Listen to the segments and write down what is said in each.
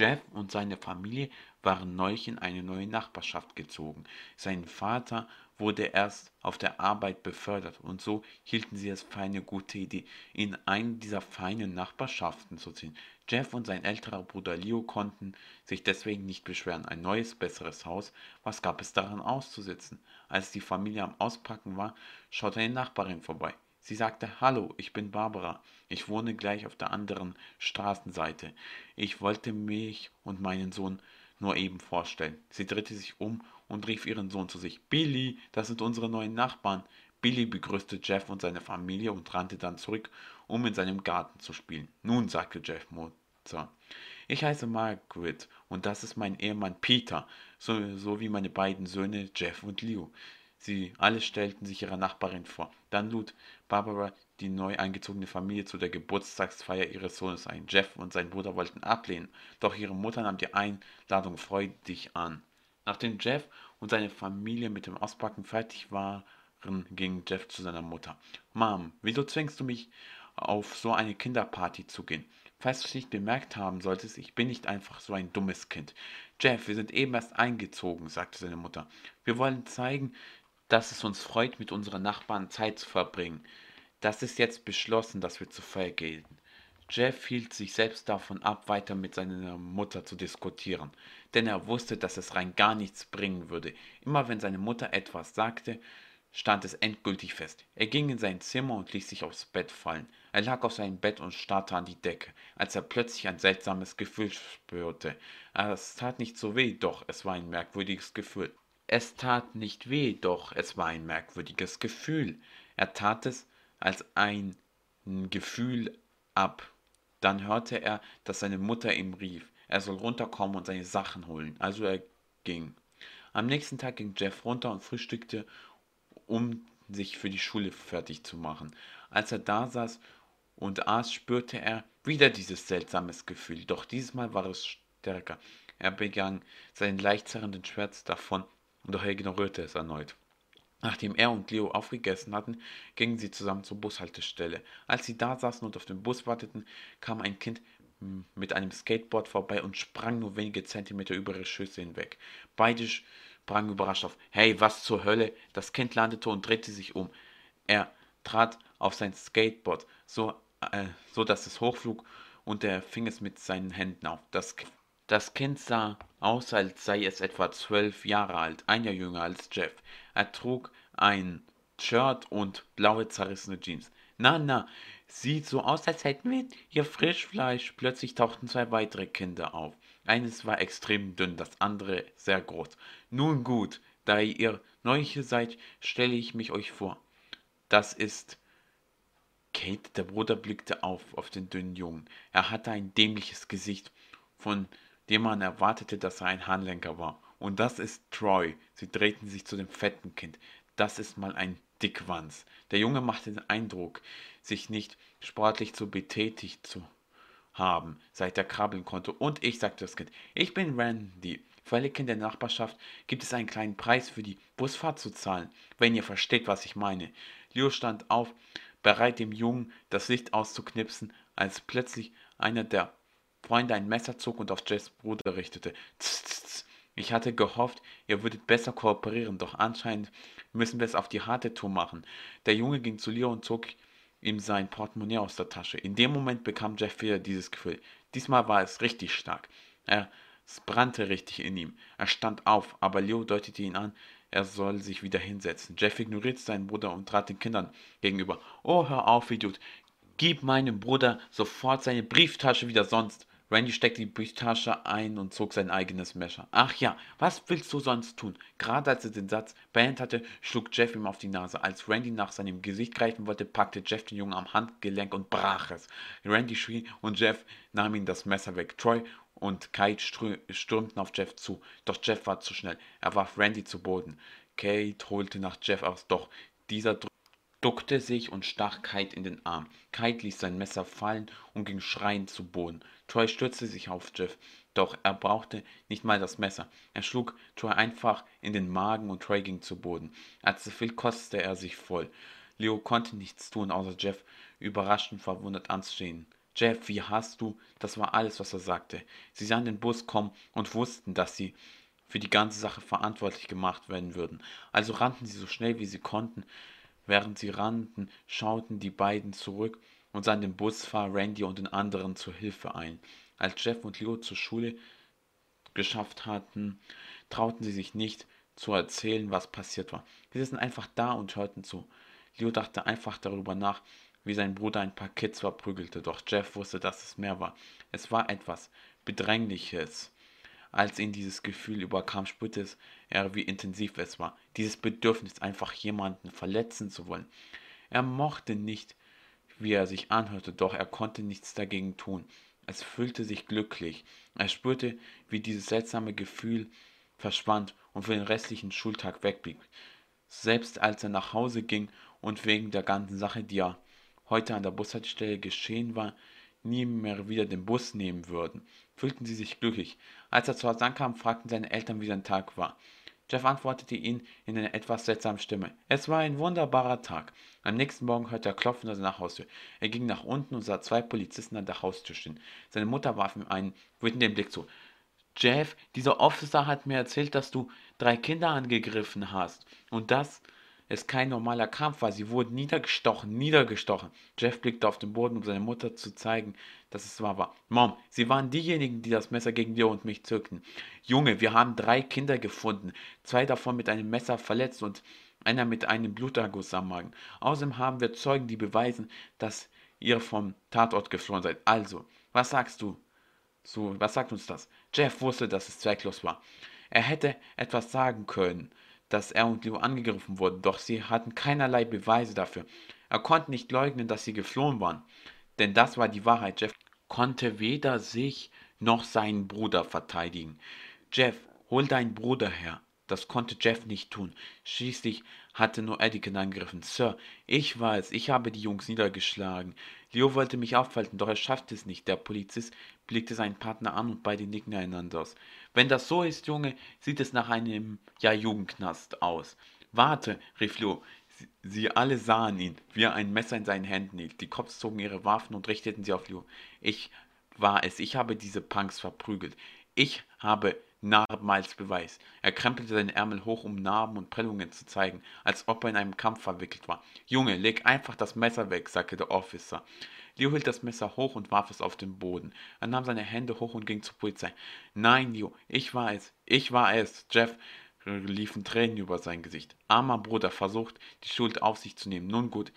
Jeff und seine Familie waren neulich in eine neue Nachbarschaft gezogen. Sein Vater wurde erst auf der Arbeit befördert und so hielten sie es für eine gute Idee, in eine dieser feinen Nachbarschaften zu ziehen. Jeff und sein älterer Bruder Leo konnten sich deswegen nicht beschweren. Ein neues, besseres Haus, was gab es daran auszusetzen? Als die Familie am Auspacken war, schaute eine Nachbarin vorbei. Sie sagte, Hallo, ich bin Barbara. Ich wohne gleich auf der anderen Straßenseite. Ich wollte mich und meinen Sohn nur eben vorstellen. Sie drehte sich um und rief ihren Sohn zu sich. Billy, das sind unsere neuen Nachbarn. Billy begrüßte Jeff und seine Familie und rannte dann zurück, um in seinem Garten zu spielen. Nun, sagte Jeff Mutter, ich heiße Margaret und das ist mein Ehemann Peter, so, so wie meine beiden Söhne Jeff und Leo. Sie alle stellten sich ihrer Nachbarin vor. Dann lud Barbara die neu eingezogene Familie zu der Geburtstagsfeier ihres Sohnes ein. Jeff und sein Bruder wollten ablehnen, doch ihre Mutter nahm die Einladung freudig an. Nachdem Jeff und seine Familie mit dem Auspacken fertig waren, ging Jeff zu seiner Mutter. Mom, wieso zwingst du mich, auf so eine Kinderparty zu gehen? Falls du es nicht bemerkt haben solltest, ich bin nicht einfach so ein dummes Kind. Jeff, wir sind eben erst eingezogen, sagte seine Mutter. Wir wollen zeigen, dass es uns freut, mit unseren Nachbarn Zeit zu verbringen. Das ist jetzt beschlossen, dass wir zur Feier gehen. Jeff hielt sich selbst davon ab, weiter mit seiner Mutter zu diskutieren, denn er wusste, dass es rein gar nichts bringen würde. Immer wenn seine Mutter etwas sagte, stand es endgültig fest. Er ging in sein Zimmer und ließ sich aufs Bett fallen. Er lag auf seinem Bett und starrte an die Decke, als er plötzlich ein seltsames Gefühl spürte. Es tat nicht so weh, doch es war ein merkwürdiges Gefühl. Es tat nicht weh, doch es war ein merkwürdiges Gefühl. Er tat es, als ein Gefühl ab. Dann hörte er, dass seine Mutter ihm rief, er soll runterkommen und seine Sachen holen. Also er ging. Am nächsten Tag ging Jeff runter und frühstückte, um sich für die Schule fertig zu machen. Als er da saß und aß, spürte er wieder dieses seltsames Gefühl, doch diesmal war es stärker. Er begann seinen leicht zerrenden Schmerz davon, doch er ignorierte es erneut. Nachdem er und Leo aufgegessen hatten, gingen sie zusammen zur Bushaltestelle. Als sie da saßen und auf den Bus warteten, kam ein Kind mit einem Skateboard vorbei und sprang nur wenige Zentimeter über ihre Schüsse hinweg. Beide sprangen überrascht auf. Hey, was zur Hölle? Das Kind landete und drehte sich um. Er trat auf sein Skateboard, so, äh, so dass es hochflug und er fing es mit seinen Händen auf. Das das Kind sah aus, als sei es etwa zwölf Jahre alt, ein Jahr jünger als Jeff. Er trug ein Shirt und blaue zerrissene Jeans. Na, na, sieht so aus, als hätten wir hier Frischfleisch. Plötzlich tauchten zwei weitere Kinder auf. Eines war extrem dünn, das andere sehr groß. Nun gut, da ihr neu hier seid, stelle ich mich euch vor. Das ist Kate, der Bruder blickte auf auf den dünnen Jungen. Er hatte ein dämliches Gesicht, von dem man erwartete, dass er ein Handlenker war. Und das ist Troy. Sie drehten sich zu dem fetten Kind. Das ist mal ein Dickwanz. Der Junge machte den Eindruck, sich nicht sportlich zu betätigt zu haben, seit er krabbeln konnte. Und ich, sagte das Kind, ich bin Randy. Für alle Kinder der Nachbarschaft gibt es einen kleinen Preis für die Busfahrt zu zahlen, wenn ihr versteht, was ich meine. Leo stand auf, bereit dem Jungen das Licht auszuknipsen, als plötzlich einer der Freunde ein Messer zog und auf Jess Bruder richtete. Tss, tss, tss. Ich hatte gehofft, ihr würdet besser kooperieren, doch anscheinend müssen wir es auf die harte Tour machen. Der Junge ging zu Leo und zog ihm sein Portemonnaie aus der Tasche. In dem Moment bekam Jeff wieder dieses Gefühl. Diesmal war es richtig stark. Er, es brannte richtig in ihm. Er stand auf, aber Leo deutete ihn an, er soll sich wieder hinsetzen. Jeff ignorierte seinen Bruder und trat den Kindern gegenüber. Oh, hör auf, Idiot. Gib meinem Bruder sofort seine Brieftasche wieder, sonst. Randy steckte die Brieftasche ein und zog sein eigenes Messer. Ach ja, was willst du sonst tun? Gerade als er den Satz beendet hatte, schlug Jeff ihm auf die Nase. Als Randy nach seinem Gesicht greifen wollte, packte Jeff den Jungen am Handgelenk und brach es. Randy schrie und Jeff nahm ihm das Messer weg. Troy und Kate stürmten auf Jeff zu, doch Jeff war zu schnell. Er warf Randy zu Boden. Kate holte nach Jeff aus, doch dieser duckte sich und stach Kite in den Arm. Kite ließ sein Messer fallen und ging schreiend zu Boden. Troy stürzte sich auf Jeff, doch er brauchte nicht mal das Messer. Er schlug Troy einfach in den Magen und Troy ging zu Boden. Als so viel kostete er sich voll. Leo konnte nichts tun, außer Jeff überrascht und verwundert anstehen. Jeff, wie hast du? Das war alles, was er sagte. Sie sahen den Bus kommen und wussten, dass sie für die ganze Sache verantwortlich gemacht werden würden. Also rannten sie so schnell wie sie konnten. Während sie rannten, schauten die beiden zurück und sahen den Busfahrer Randy und den anderen zur Hilfe ein. Als Jeff und Leo zur Schule geschafft hatten, trauten sie sich nicht zu erzählen, was passiert war. Sie saßen einfach da und hörten zu. Leo dachte einfach darüber nach, wie sein Bruder ein paar Kids verprügelte, doch Jeff wusste, dass es mehr war. Es war etwas Bedrängliches. Als ihn dieses Gefühl überkam, spürte er, wie intensiv es war. Dieses Bedürfnis, einfach jemanden verletzen zu wollen. Er mochte nicht, wie er sich anhörte, doch er konnte nichts dagegen tun. Es fühlte sich glücklich. Er spürte, wie dieses seltsame Gefühl verschwand und für den restlichen Schultag wegblieb. Selbst als er nach Hause ging und wegen der ganzen Sache, die er heute an der Bushaltestelle geschehen war, nie mehr wieder den Bus nehmen würden, fühlten sie sich glücklich. Als er zu Hause ankam, fragten seine Eltern, wie sein Tag war. Jeff antwortete ihnen in einer etwas seltsamen Stimme. Es war ein wunderbarer Tag. Am nächsten Morgen hörte er Klopfen an seiner Haustür. Er ging nach unten und sah zwei Polizisten an der Haustür stehen. Seine Mutter warf ihm einen wütenden Blick zu. Jeff, dieser Officer hat mir erzählt, dass du drei Kinder angegriffen hast. Und das es kein normaler Kampf war. Sie wurden niedergestochen, niedergestochen. Jeff blickte auf den Boden, um seiner Mutter zu zeigen, dass es wahr war. Mom, sie waren diejenigen, die das Messer gegen dir und mich zückten. Junge, wir haben drei Kinder gefunden, zwei davon mit einem Messer verletzt und einer mit einem Bluterguss am Magen. Außerdem haben wir Zeugen, die beweisen, dass ihr vom Tatort geflohen seid. Also, was sagst du? So, was sagt uns das? Jeff wusste, dass es zwecklos war. Er hätte etwas sagen können, dass er und Leo angegriffen wurden, doch sie hatten keinerlei Beweise dafür. Er konnte nicht leugnen, dass sie geflohen waren, denn das war die Wahrheit. Jeff konnte weder sich noch seinen Bruder verteidigen. Jeff, hol deinen Bruder her. Das konnte Jeff nicht tun. Schließlich hatte nur Anakin angegriffen. Sir, ich war es. Ich habe die Jungs niedergeschlagen. Leo wollte mich aufhalten, doch er schaffte es nicht. Der Polizist blickte seinen Partner an und beide nicken einander aus. Wenn das so ist, Junge, sieht es nach einem ja Jugendknast aus. Warte, rief Leo. Sie alle sahen ihn, wie er ein Messer in seinen Händen hielt. Die Cops zogen ihre Waffen und richteten sie auf Leo. Ich war es. Ich habe diese Punks verprügelt. Ich habe Narben als Beweis. Er krempelte seine Ärmel hoch, um Narben und Prellungen zu zeigen, als ob er in einem Kampf verwickelt war. Junge, leg einfach das Messer weg, sagte der Officer. Leo hielt das Messer hoch und warf es auf den Boden. Er nahm seine Hände hoch und ging zur Polizei. Nein, Leo, ich war es. Ich war es. Jeff liefen Tränen über sein Gesicht. Armer Bruder versucht, die Schuld auf sich zu nehmen. Nun gut,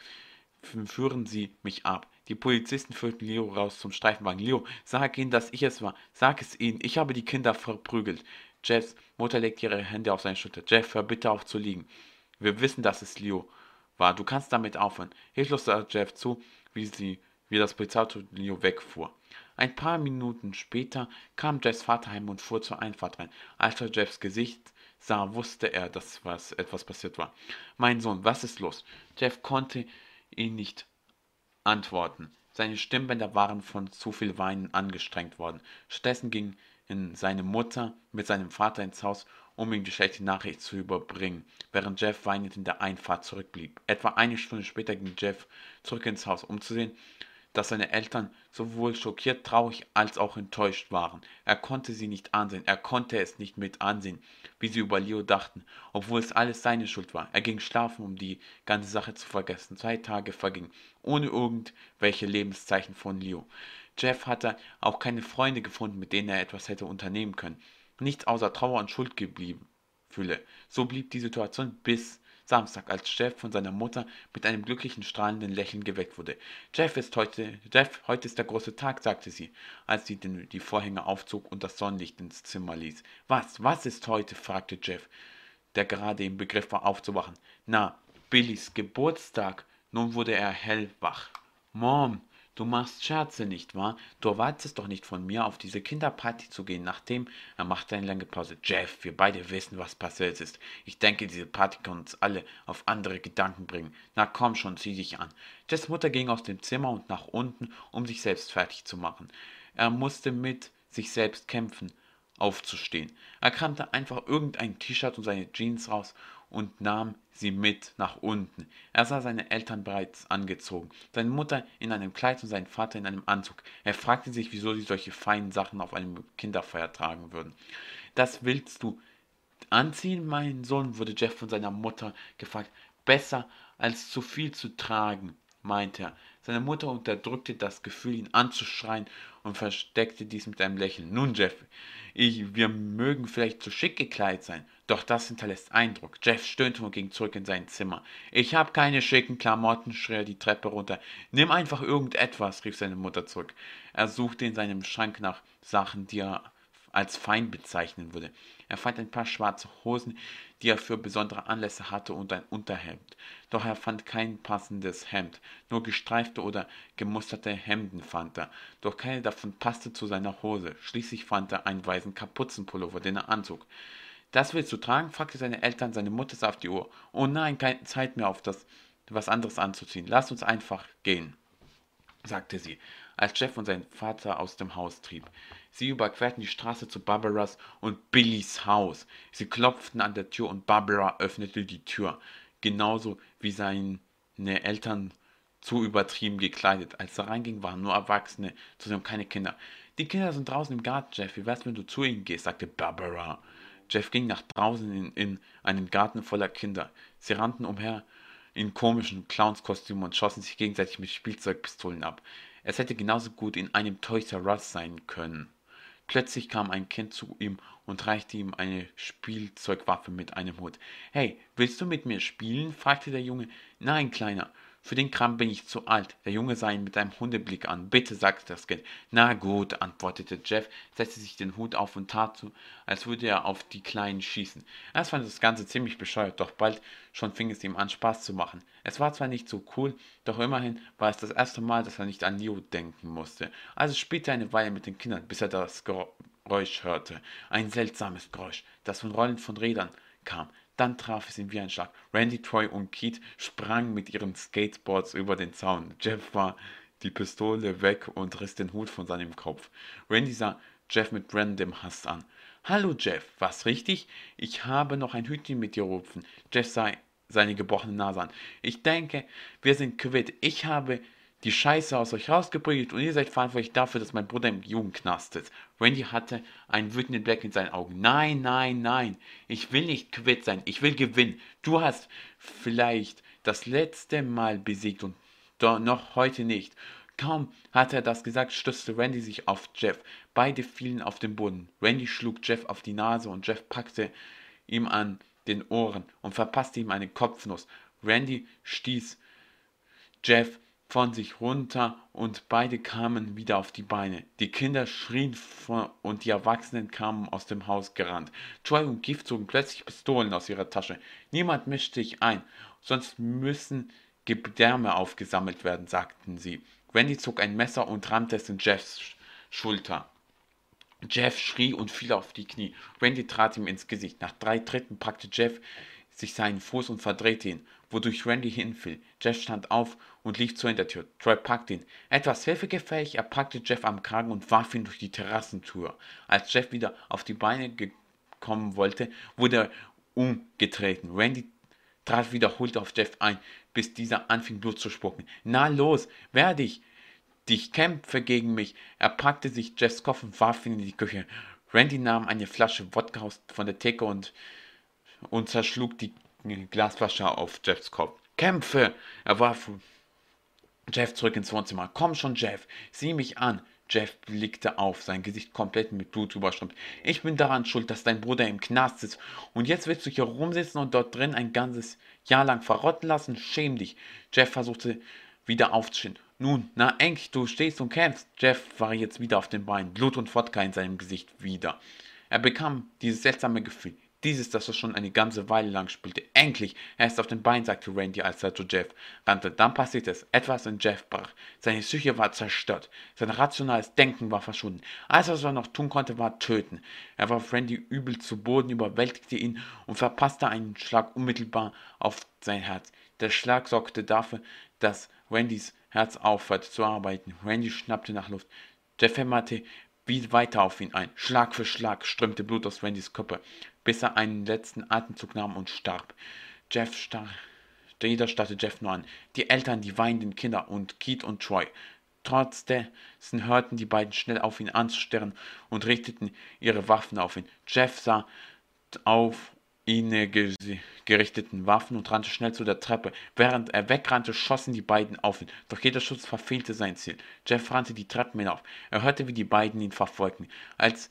führen Sie mich ab. Die Polizisten führten Leo raus zum Streifenwagen. Leo, sag ihnen, dass ich es war. Sag es ihnen. Ich habe die Kinder verprügelt. Jeffs Mutter legte ihre Hände auf seine Schulter. Jeff, hör bitte auf zu liegen. Wir wissen, dass es Leo war. Du kannst damit aufhören. Hilflos sah Jeff zu, wie sie, wie das Polizeiauto Leo wegfuhr. Ein paar Minuten später kam Jeffs Vater heim und fuhr zur Einfahrt rein. Als er Jeffs Gesicht sah, wusste er, dass was, etwas passiert war. Mein Sohn, was ist los? Jeff konnte ihn nicht antworten. Seine Stimmbänder waren von zu viel Weinen angestrengt worden. Stattdessen ging seine Mutter mit seinem Vater ins Haus, um ihm die schlechte Nachricht zu überbringen, während Jeff weinend in der Einfahrt zurückblieb. Etwa eine Stunde später ging Jeff zurück ins Haus, um zu sehen, dass seine Eltern sowohl schockiert, traurig als auch enttäuscht waren. Er konnte sie nicht ansehen, er konnte es nicht mit ansehen, wie sie über Leo dachten, obwohl es alles seine Schuld war. Er ging schlafen, um die ganze Sache zu vergessen. Zwei Tage vergingen, ohne irgendwelche Lebenszeichen von Leo. Jeff hatte auch keine Freunde gefunden, mit denen er etwas hätte unternehmen können. Nichts außer Trauer und Schuld geblieben. Fühle. So blieb die Situation bis Samstag, als Jeff von seiner Mutter mit einem glücklichen, strahlenden Lächeln geweckt wurde. Jeff ist heute, Jeff, heute ist der große Tag, sagte sie, als sie den, die Vorhänge aufzog und das Sonnenlicht ins Zimmer ließ. Was, was ist heute? fragte Jeff, der gerade im Begriff war aufzuwachen. Na, Billys Geburtstag. Nun wurde er hellwach. Mom, Du machst Scherze, nicht wahr? Du erwartest doch nicht von mir, auf diese Kinderparty zu gehen, nachdem er machte eine lange Pause. Jeff, wir beide wissen, was passiert ist. Ich denke, diese Party kann uns alle auf andere Gedanken bringen. Na komm schon, zieh dich an. Jeffs Mutter ging aus dem Zimmer und nach unten, um sich selbst fertig zu machen. Er musste mit sich selbst kämpfen, aufzustehen. Er kramte einfach irgendein T-Shirt und seine Jeans raus und nahm sie mit nach unten. Er sah seine Eltern bereits angezogen, seine Mutter in einem Kleid und seinen Vater in einem Anzug. Er fragte sich, wieso sie solche feinen Sachen auf einem Kinderfeier tragen würden. Das willst du anziehen, mein Sohn? wurde Jeff von seiner Mutter gefragt. Besser als zu viel zu tragen, meinte er. Seine Mutter unterdrückte das Gefühl, ihn anzuschreien und versteckte dies mit einem Lächeln. Nun, Jeff, ich, wir mögen vielleicht zu schick gekleidet sein, doch das hinterlässt Eindruck. Jeff stöhnte und ging zurück in sein Zimmer. Ich habe keine schicken Klamotten, schrie er die Treppe runter. Nimm einfach irgendetwas, rief seine Mutter zurück. Er suchte in seinem Schrank nach Sachen, die er als fein bezeichnen würde. Er fand ein paar schwarze Hosen, die er für besondere Anlässe hatte, und ein Unterhemd. Doch er fand kein passendes Hemd. Nur gestreifte oder gemusterte Hemden fand er. Doch keine davon passte zu seiner Hose. Schließlich fand er einen weißen Kapuzenpullover, den er anzog. Das willst du tragen? fragte seine Eltern. Seine Mutter sah auf die Uhr. Oh nein, keine Zeit mehr auf das, was anderes anzuziehen. Lass uns einfach gehen, sagte sie als Jeff und sein Vater aus dem Haus trieb. Sie überquerten die Straße zu Barbaras und Billys Haus. Sie klopften an der Tür und Barbara öffnete die Tür, genauso wie seine Eltern zu übertrieben gekleidet. Als er reinging, waren nur Erwachsene, zudem keine Kinder. Die Kinder sind draußen im Garten, Jeff. Wie wär's, wenn du zu ihnen gehst? sagte Barbara. Jeff ging nach draußen in, in einen Garten voller Kinder. Sie rannten umher in komischen Clownskostümen und schossen sich gegenseitig mit Spielzeugpistolen ab. Es hätte genauso gut in einem Toys R Us sein können. Plötzlich kam ein Kind zu ihm und reichte ihm eine Spielzeugwaffe mit einem Hut. Hey, willst du mit mir spielen? fragte der Junge. Nein, Kleiner, für den Kram bin ich zu alt. Der Junge sah ihn mit einem Hundeblick an. Bitte, sagte das Kind. Na gut, antwortete Jeff, setzte sich den Hut auf und tat so, als würde er auf die Kleinen schießen. Erst fand das Ganze ziemlich bescheuert, doch bald schon fing es ihm an, Spaß zu machen. Es war zwar nicht so cool, doch immerhin war es das erste Mal, dass er nicht an Leo denken musste. Also spielte er eine Weile mit den Kindern, bis er das Geräusch hörte. Ein seltsames Geräusch, das von Rollen von Rädern kam. Dann traf es ihn wie ein Schlag. Randy, Troy und Keith sprangen mit ihren Skateboards über den Zaun. Jeff war die Pistole weg und riss den Hut von seinem Kopf. Randy sah Jeff mit random Hass an. Hallo Jeff, was richtig? Ich habe noch ein Hütchen mit dir rupfen. Jeff sah seine gebrochene Nase an. Ich denke, wir sind quitt. Ich habe die Scheiße aus euch rausgeprügelt und ihr seid verantwortlich dafür, dass mein Bruder im Jugendknast ist. Randy hatte einen wütenden Blick in seinen Augen. Nein, nein, nein. Ich will nicht quitt sein. Ich will gewinnen. Du hast vielleicht das letzte Mal besiegt und doch noch heute nicht. Kaum hatte er das gesagt, stützte Randy sich auf Jeff. Beide fielen auf den Boden. Randy schlug Jeff auf die Nase und Jeff packte ihm an den Ohren und verpasste ihm einen Kopfnuss. Randy stieß Jeff von sich runter und beide kamen wieder auf die Beine. Die Kinder schrien und die Erwachsenen kamen aus dem Haus gerannt. Troy und Gift zogen plötzlich Pistolen aus ihrer Tasche. Niemand mischte sich ein, sonst müssen Gedärme aufgesammelt werden, sagten sie. Wendy zog ein Messer und rammte es in Jeffs Schulter. Jeff schrie und fiel auf die Knie. Randy trat ihm ins Gesicht. Nach drei Tritten packte Jeff sich seinen Fuß und verdrehte ihn, wodurch Randy hinfiel. Jeff stand auf und lief zur Hintertür. Troy packte ihn. Etwas hilfegefähig, er packte Jeff am Kragen und warf ihn durch die Terrassentür. Als Jeff wieder auf die Beine kommen wollte, wurde er umgetreten. Randy trat wiederholt auf Jeff ein, bis dieser anfing Blut zu spucken. Na los, wer dich? Dich kämpfe gegen mich. Er packte sich Jeffs Kopf und warf ihn in die Küche. Randy nahm eine Flasche Wodka von der Theke und und zerschlug die Glasflasche auf Jeffs Kopf. Kämpfe! Er warf Jeff zurück ins Wohnzimmer. Komm schon, Jeff, sieh mich an. Jeff blickte auf, sein Gesicht komplett mit Blut überströmt. Ich bin daran schuld, dass dein Bruder im Knast ist. Und jetzt willst du hier rumsitzen und dort drin ein ganzes Jahr lang verrotten lassen? Schäm dich. Jeff versuchte wieder aufzustehen. Nun, na Enk, du stehst und kämpfst. Jeff war jetzt wieder auf den Beinen, Blut und Wodka in seinem Gesicht wieder. Er bekam dieses seltsame Gefühl. Dieses, das er schon eine ganze Weile lang spielte. Endlich, er ist auf den Beinen, sagte Randy, als er zu Jeff rannte. Dann passierte es. Etwas in Jeff brach. Seine Psyche war zerstört. Sein rationales Denken war verschwunden. Alles, was er noch tun konnte, war töten. Er warf Randy übel zu Boden, überwältigte ihn und verpasste einen Schlag unmittelbar auf sein Herz. Der Schlag sorgte dafür, dass Randys Herz aufhörte zu arbeiten. Randy schnappte nach Luft. Jeff hämmerte wie weiter auf ihn ein. Schlag für Schlag strömte Blut aus Randys Körper, bis er einen letzten Atemzug nahm und starb. Jeff starr. Jeder starrte Jeff nur an. Die Eltern, die weinenden Kinder und Keith und Troy. Trotzdem hörten die beiden schnell auf ihn anzustarren und richteten ihre Waffen auf ihn. Jeff sah auf ihn gerichteten Waffen und rannte schnell zu der Treppe. Während er wegrannte, schossen die beiden auf ihn. Doch jeder Schuss verfehlte sein Ziel. Jeff rannte die Treppen hinauf. Er hörte, wie die beiden ihn verfolgten. Als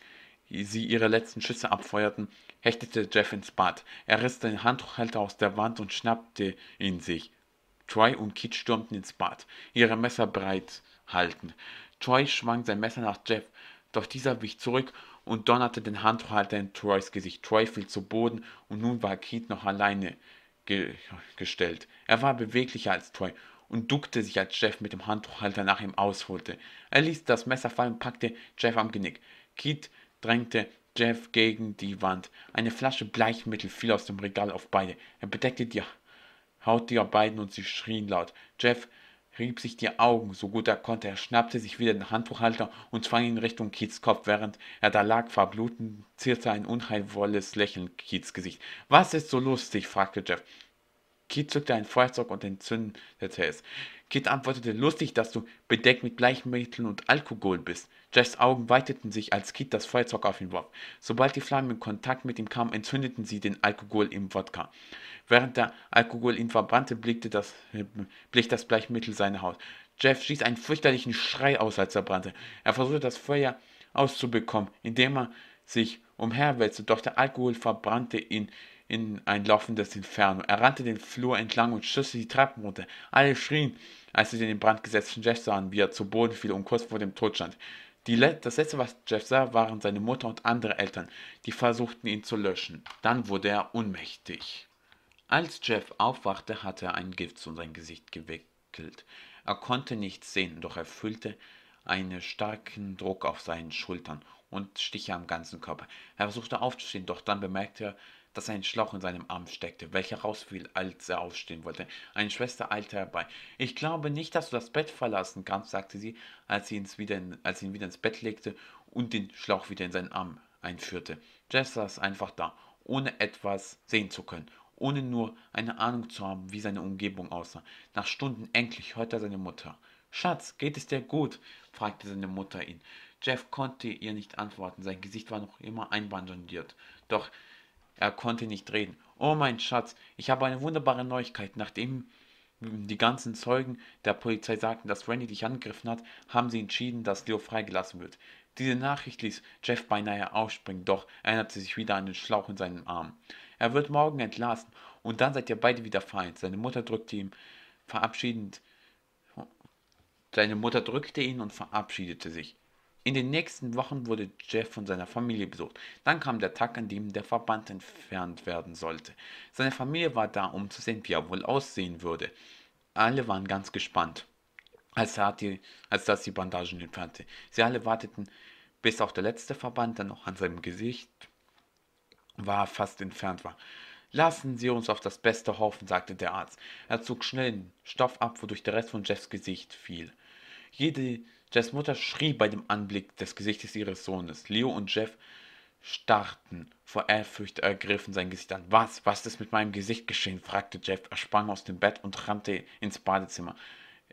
sie ihre letzten Schüsse abfeuerten, hechtete Jeff ins Bad. Er riss den Handtuchhalter aus der Wand und schnappte ihn sich. Troy und Kit stürmten ins Bad, ihre Messer breit haltend. Troy schwang sein Messer nach Jeff, doch dieser wich zurück und donnerte den Handtuchhalter in Troys Gesicht. Troy fiel zu Boden und nun war Keith noch alleine ge gestellt. Er war beweglicher als Troy und duckte sich, als Jeff mit dem Handtuchhalter nach ihm ausholte. Er ließ das Messer fallen und packte Jeff am Genick. Keith drängte Jeff gegen die Wand. Eine Flasche Bleichmittel fiel aus dem Regal auf beide. Er bedeckte die Haut der beiden und sie schrien laut. Jeff rieb sich die Augen, so gut er konnte. Er schnappte sich wieder den Handtuchhalter und zwang ihn Richtung Keats Kopf. Während er da lag, verblutend, zierte ein unheilvolles Lächeln Keats Gesicht. Was ist so lustig? fragte Jeff. Kit zückte ein Feuerzeug und entzündete es. Kit antwortete, lustig, dass du bedeckt mit Bleichmitteln und Alkohol bist. Jeffs Augen weiteten sich, als Kit das Feuerzeug auf ihn warf. Sobald die Flammen in Kontakt mit ihm kamen, entzündeten sie den Alkohol im Wodka. Während der Alkohol ihn verbrannte, blickte das, blich das Bleichmittel seine Haut. Jeff stieß einen fürchterlichen Schrei aus, als er brannte. Er versuchte das Feuer auszubekommen, indem er sich umherwälzte, doch der Alkohol verbrannte ihn in ein laufendes Inferno. Er rannte den Flur entlang und schüsste die Treppen runter. Alle schrien, als sie den in Brand gesetzten Jeff sahen, wie er zu Boden fiel und kurz vor dem Tod stand. Le das letzte, was Jeff sah, waren seine Mutter und andere Eltern, die versuchten ihn zu löschen. Dann wurde er ohnmächtig. Als Jeff aufwachte, hatte er ein Gift zu sein Gesicht gewickelt. Er konnte nichts sehen, doch er fühlte einen starken Druck auf seinen Schultern und Stiche am ganzen Körper. Er versuchte aufzustehen, doch dann bemerkte er, dass ein Schlauch in seinem Arm steckte, welcher rausfiel, als er aufstehen wollte. Eine Schwester eilte herbei. Ich glaube nicht, dass du das Bett verlassen kannst, sagte sie, als sie, wieder in, als sie ihn wieder ins Bett legte und den Schlauch wieder in seinen Arm einführte. Jess saß einfach da, ohne etwas sehen zu können, ohne nur eine Ahnung zu haben, wie seine Umgebung aussah. Nach Stunden endlich hörte er seine Mutter. Schatz, geht es dir gut? fragte seine Mutter ihn. Jeff konnte ihr nicht antworten, sein Gesicht war noch immer einbandagiert. Doch er konnte nicht reden. Oh mein Schatz, ich habe eine wunderbare Neuigkeit. Nachdem die ganzen Zeugen der Polizei sagten, dass Randy dich angegriffen hat, haben sie entschieden, dass Leo freigelassen wird. Diese Nachricht ließ Jeff beinahe aufspringen, doch erinnerte sich wieder an den Schlauch in seinem Arm. Er wird morgen entlassen und dann seid ihr beide wieder vereint. Seine Mutter drückte ihm verabschiedend. Seine Mutter drückte ihn und verabschiedete sich. In den nächsten Wochen wurde Jeff von seiner Familie besucht. Dann kam der Tag, an dem der Verband entfernt werden sollte. Seine Familie war da, um zu sehen, wie er wohl aussehen würde. Alle waren ganz gespannt, als, er die, als das die Bandagen entfernte. Sie alle warteten, bis auch der letzte Verband, der noch an seinem Gesicht war, fast entfernt war. Lassen Sie uns auf das Beste hoffen, sagte der Arzt. Er zog schnell den Stoff ab, wodurch der Rest von Jeffs Gesicht fiel. Jede Jeffs Mutter schrie bei dem Anblick des Gesichtes ihres Sohnes. Leo und Jeff starrten vor Ehrfurcht ergriffen sein Gesicht an. Was? Was ist mit meinem Gesicht geschehen? fragte Jeff. Er sprang aus dem Bett und rannte ins Badezimmer.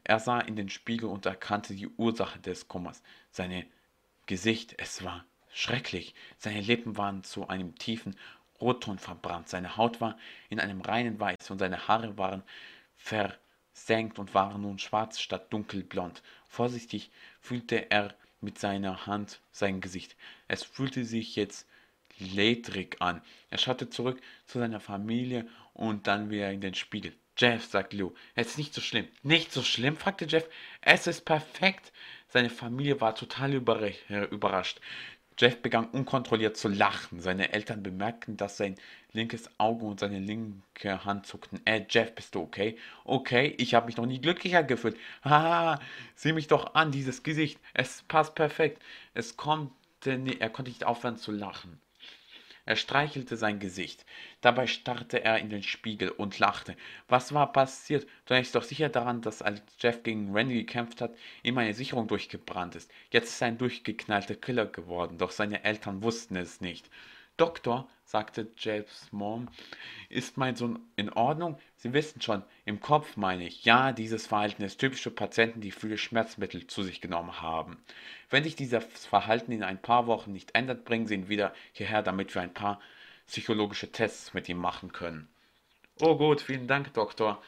Er sah in den Spiegel und erkannte die Ursache des Kummers. Sein Gesicht, es war schrecklich. Seine Lippen waren zu einem tiefen Rotton verbrannt. Seine Haut war in einem reinen Weiß und seine Haare waren ver senkt und waren nun schwarz statt dunkelblond. Vorsichtig fühlte er mit seiner Hand sein Gesicht. Es fühlte sich jetzt ledrig an. Er schaute zurück zu seiner Familie und dann wieder in den Spiegel. Jeff, sagt Lou, es ist nicht so schlimm. Nicht so schlimm? fragte Jeff. Es ist perfekt. Seine Familie war total überrascht. Jeff begann unkontrolliert zu lachen. Seine Eltern bemerkten, dass sein linkes Auge und seine linke Hand zuckten. Äh, Jeff, bist du okay? Okay, ich habe mich noch nie glücklicher gefühlt. Haha, sieh mich doch an, dieses Gesicht. Es passt perfekt. Es nie, er konnte nicht aufhören zu lachen. Er streichelte sein Gesicht. Dabei starrte er in den Spiegel und lachte. Was war passiert? Du denkst doch sicher daran, dass als Jeff gegen Randy gekämpft hat, ihm eine Sicherung durchgebrannt ist. Jetzt ist er ein durchgeknallter Killer geworden, doch seine Eltern wussten es nicht. Doktor, sagte Jeffs Mom, ist mein Sohn in Ordnung? Sie wissen schon, im Kopf meine ich. Ja, dieses Verhalten ist typisch für Patienten, die viele Schmerzmittel zu sich genommen haben. Wenn sich dieses Verhalten in ein paar Wochen nicht ändert, bringen Sie ihn wieder hierher, damit wir ein paar psychologische Tests mit ihm machen können. Oh gut, vielen Dank, Doktor.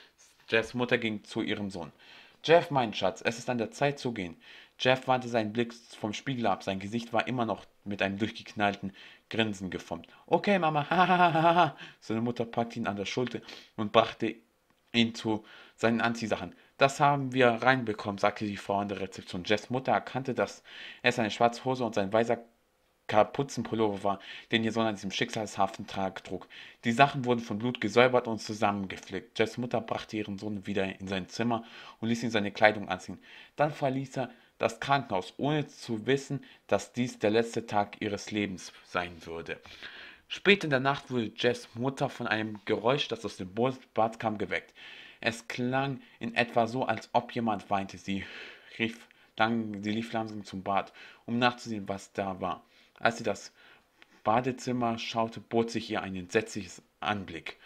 Jeffs Mutter ging zu ihrem Sohn. Jeff, mein Schatz, es ist an der Zeit zu gehen. Jeff wandte seinen Blick vom Spiegel ab. Sein Gesicht war immer noch mit einem durchgeknallten Grinsen geformt. Okay, Mama, hahaha. Seine Mutter packte ihn an der Schulter und brachte ihn zu seinen Anziehsachen. Das haben wir reinbekommen, sagte die Frau an der Rezeption. Jeffs Mutter erkannte, dass es eine schwarze Hose und sein weißer Kapuzenpullover war, den ihr Sohn an diesem schicksalshaften Tag trug. Die Sachen wurden von Blut gesäubert und zusammengeflickt. Jeffs Mutter brachte ihren Sohn wieder in sein Zimmer und ließ ihn seine Kleidung anziehen. Dann verließ er das Krankenhaus, ohne zu wissen, dass dies der letzte Tag ihres Lebens sein würde. Spät in der Nacht wurde Jess Mutter von einem Geräusch, das aus dem Bad kam, geweckt. Es klang in etwa so, als ob jemand weinte. Sie rief lang, sie lief langsam zum Bad, um nachzusehen, was da war. Als sie das Badezimmer schaute, bot sich ihr ein entsetzliches Anblick.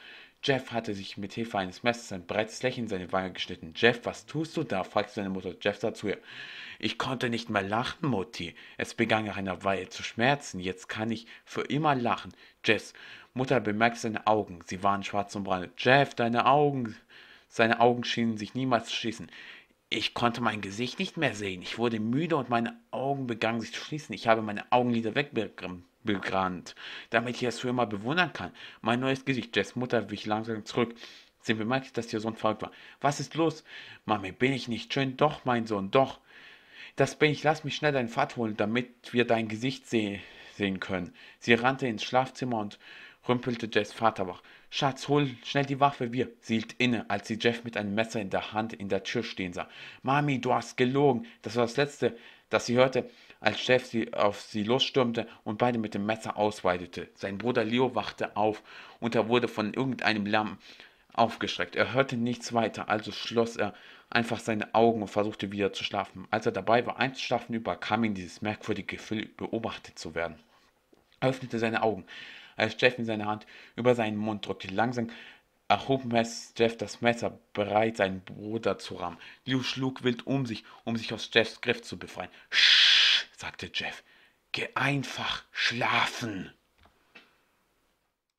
Jeff hatte sich mit Hilfe eines Messers ein breites Lächeln in seine Wange geschnitten. Jeff, was tust du da? fragte seine Mutter. Jeff sah zu ihr. Ich konnte nicht mehr lachen, Mutti. Es begann nach einer Weile zu schmerzen. Jetzt kann ich für immer lachen. Jess, Mutter bemerkte seine Augen. Sie waren schwarz und brannend. Jeff, deine Augen. Seine Augen schienen sich niemals zu schließen. Ich konnte mein Gesicht nicht mehr sehen. Ich wurde müde und meine Augen begannen sich zu schließen. Ich habe meine Augenlider wegbekommen bekannt, damit ich es für immer bewundern kann. Mein neues Gesicht. Jess Mutter wich langsam zurück. Sie bemerkte, dass ihr Sohn verrückt war. Was ist los? Mami, bin ich nicht schön? Doch, mein Sohn, doch. Das bin ich. Lass mich schnell deinen Vater holen, damit wir dein Gesicht seh sehen können. Sie rannte ins Schlafzimmer und rümpelte Jess Vater wach. Schatz, hol schnell die Waffe, wir. Sie hielt inne, als sie Jeff mit einem Messer in der Hand in der Tür stehen sah. Mami, du hast gelogen. Das war das Letzte, das sie hörte als Chef sie auf sie losstürmte und beide mit dem Messer ausweidete. Sein Bruder Leo wachte auf und er wurde von irgendeinem Lärm aufgeschreckt. Er hörte nichts weiter, also schloss er einfach seine Augen und versuchte wieder zu schlafen. Als er dabei war einzuschlafen, überkam ihn dieses merkwürdige Gefühl, beobachtet zu werden. Er öffnete seine Augen, als Jeff in seine Hand über seinen Mund drückte. Langsam erhob Jeff das Messer, bereit, seinen Bruder zu rammen. Leo schlug wild um sich, um sich aus Jeffs Griff zu befreien. Sch sagte Jeff. Geh einfach schlafen.